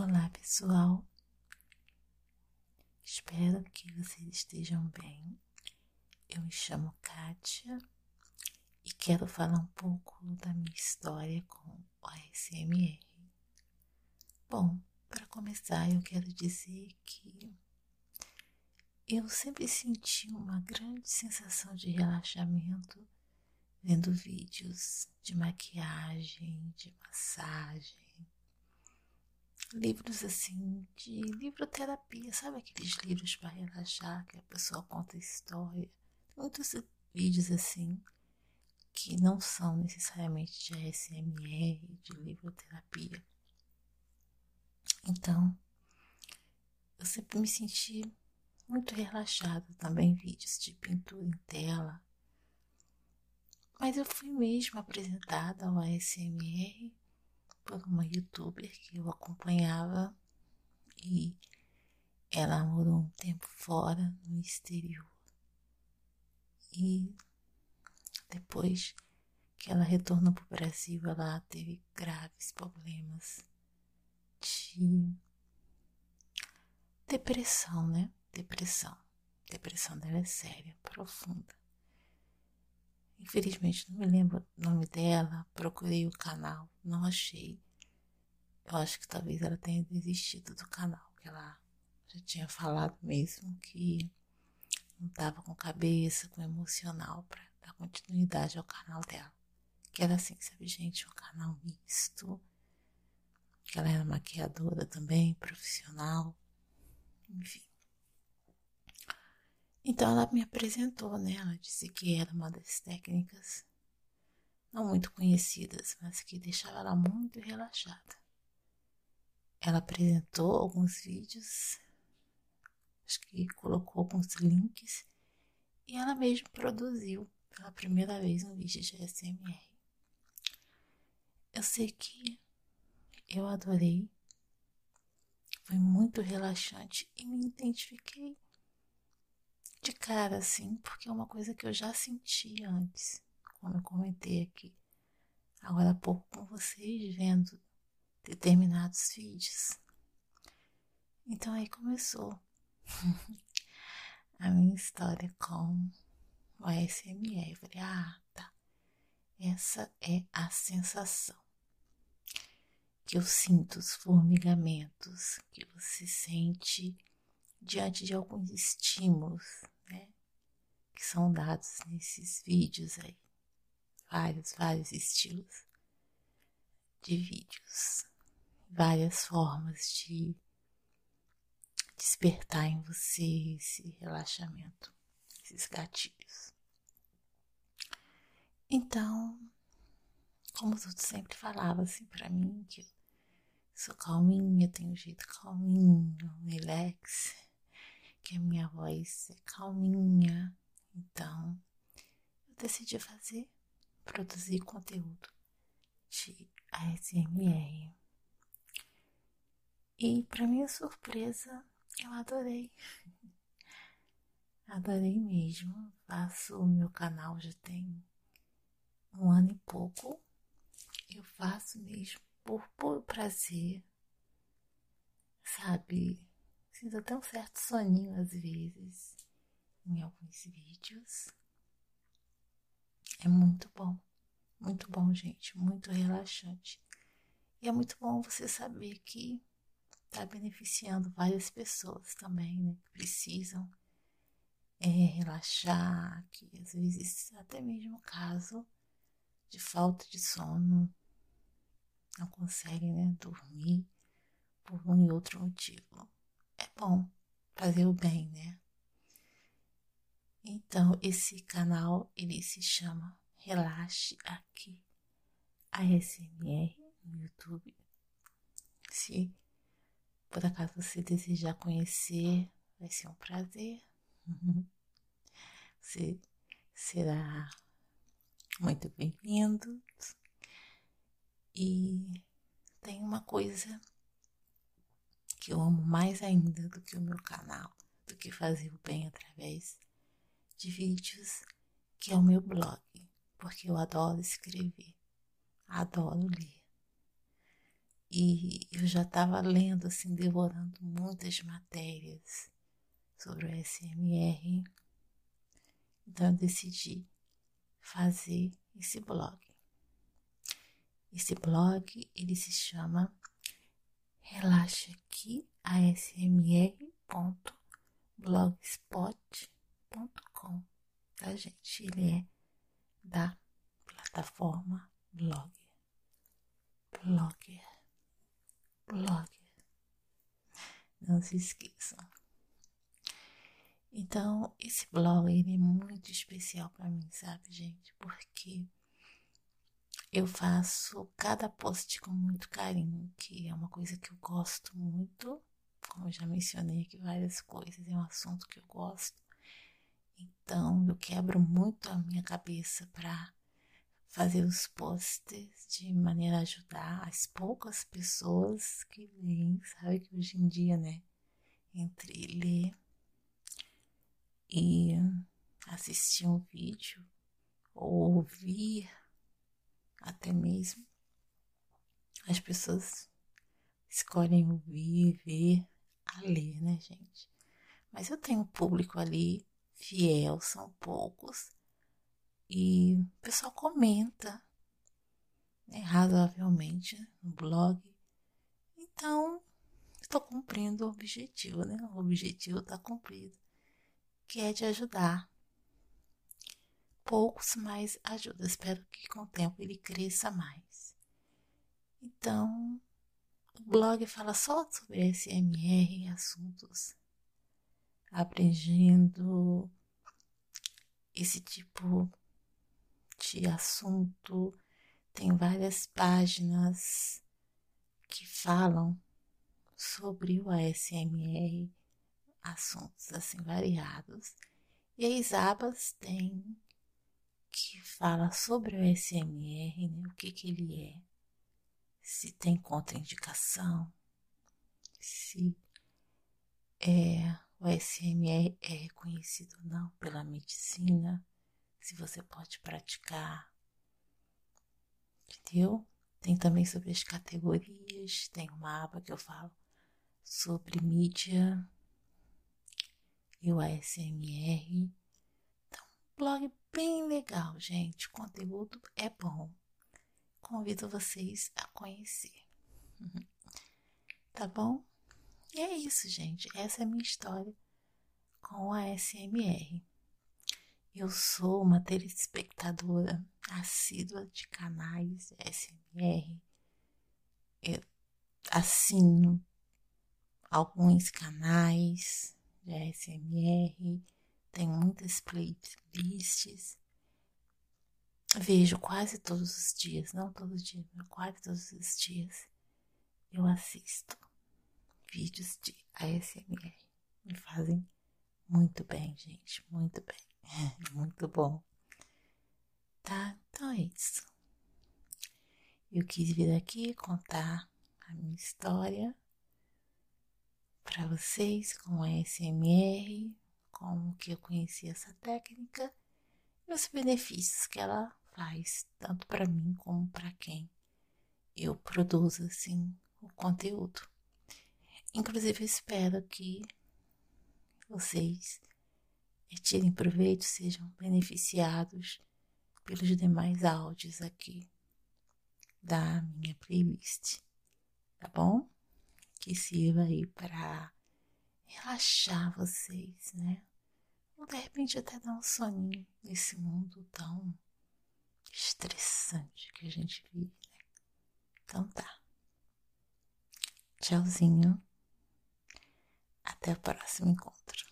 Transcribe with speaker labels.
Speaker 1: Olá pessoal, espero que vocês estejam bem. Eu me chamo Kátia e quero falar um pouco da minha história com o ASMR. Bom, para começar, eu quero dizer que eu sempre senti uma grande sensação de relaxamento vendo vídeos de maquiagem, de massagem livros assim de livroterapia, sabe aqueles livros para relaxar que a pessoa conta história. Muitos vídeos assim que não são necessariamente de ASMR, de livroterapia. Então, eu sempre me senti muito relaxada também vídeos de pintura em tela. Mas eu fui mesmo apresentada ao ASMR por uma youtuber que eu acompanhava e ela morou um tempo fora no exterior. E depois que ela retornou para o Brasil, ela teve graves problemas de depressão, né? Depressão. Depressão dela é séria, profunda. Infelizmente não me lembro o nome dela, procurei o canal, não achei. Eu acho que talvez ela tenha desistido do canal, que ela já tinha falado mesmo que não estava com cabeça, com emocional para dar continuidade ao canal dela. Que era assim, sabe, gente, um canal misto. Que ela era maquiadora também, profissional, enfim. Então ela me apresentou, né? Ela disse que era uma das técnicas não muito conhecidas, mas que deixava ela muito relaxada. Ela apresentou alguns vídeos, acho que colocou alguns links e ela mesma produziu pela primeira vez um vídeo de SMR. Eu sei que eu adorei, foi muito relaxante e me identifiquei de cara, assim, porque é uma coisa que eu já senti antes, como eu comentei aqui, agora há pouco com vocês, vendo determinados vídeos. Então aí começou a minha história com o ASMR. Eu falei, ah, tá. Essa é a sensação que eu sinto, os formigamentos que você sente diante de alguns estímulos, né, que são dados nesses vídeos aí, vários, vários estilos de vídeos, várias formas de despertar em você esse relaxamento, esses gatilhos. Então, como eu sempre falava assim para mim, que eu sou calminha, tenho um jeito calminho, relax, que a minha voz é calminha. Então, eu decidi fazer, produzir conteúdo de ASMR. E para minha surpresa, eu adorei. Adorei mesmo. Faço o meu canal já tem um ano e pouco. Eu faço mesmo por puro prazer, sabe? Sinto até um certo soninho às vezes em alguns vídeos. É muito bom, muito bom, gente, muito relaxante. E é muito bom você saber que está beneficiando várias pessoas também, né? Que precisam é, relaxar, que às vezes, até mesmo caso de falta de sono, não conseguem né, dormir por um e outro motivo é bom fazer o bem, né? Então, esse canal, ele se chama Relaxe Aqui ASMR no YouTube. Se por acaso você desejar conhecer, vai ser um prazer. Você será muito bem-vindo. E tem uma coisa que eu amo mais ainda do que o meu canal, do que fazer o bem através de vídeos, que é o meu blog, porque eu adoro escrever, adoro ler. E eu já estava lendo, assim, devorando muitas matérias sobre o SMR. Então eu decidi fazer esse blog. Esse blog ele se chama Relaxa aqui asmr.blogspot.com, tá gente? Ele é da plataforma Blogger. Blogger. Blogger. Não se esqueçam. Então, esse blog ele é muito especial para mim, sabe, gente? Porque eu faço cada post com muito carinho, que é uma coisa que eu gosto muito. Como eu já mencionei aqui várias coisas, é um assunto que eu gosto. Então, eu quebro muito a minha cabeça para fazer os posts de maneira a ajudar as poucas pessoas que leem, sabe que hoje em dia, né, entre ler e assistir um vídeo ou ouvir até mesmo as pessoas escolhem ouvir, ver, a ler, né, gente? Mas eu tenho um público ali fiel, são poucos, e o pessoal comenta né, razoavelmente no blog. Então, estou cumprindo o objetivo, né? O objetivo está cumprido, que é de ajudar. Poucos, mas ajuda. Espero que com o tempo ele cresça mais. Então, o blog fala só sobre SMR assuntos, abrangendo esse tipo de assunto. Tem várias páginas que falam sobre o ASMR, assuntos assim variados. E as abas tem que fala sobre o ASMR, né? o que, que ele é, se tem contraindicação, se é, o ASMR é reconhecido ou não pela medicina, se você pode praticar, entendeu? Tem também sobre as categorias, tem uma aba que eu falo sobre mídia e o ASMR. Então, blog bem legal, gente. O conteúdo é bom. Convido vocês a conhecer. Tá bom? E é isso, gente. Essa é a minha história com a SMR. Eu sou uma telespectadora assídua de canais SMR. Eu assino alguns canais de SMR, tenho muitas playlists. Vejo quase todos os dias, não todos os dias, mas quase todos os dias eu assisto vídeos de ASMR. Me fazem muito bem, gente, muito bem. Muito bom. Tá? Então é isso. Eu quis vir aqui contar a minha história para vocês com a SMR, como que eu conheci essa técnica e os benefícios que ela faz, tanto para mim como para quem eu produzo assim o conteúdo. Inclusive, eu espero que vocês tirem proveito, sejam beneficiados pelos demais áudios aqui da minha playlist, tá bom? Que sirva aí para relaxar vocês, né? Ou de repente até dar um soninho nesse mundo tão estressante que a gente vive, né? Então tá. Tchauzinho. Até o próximo encontro.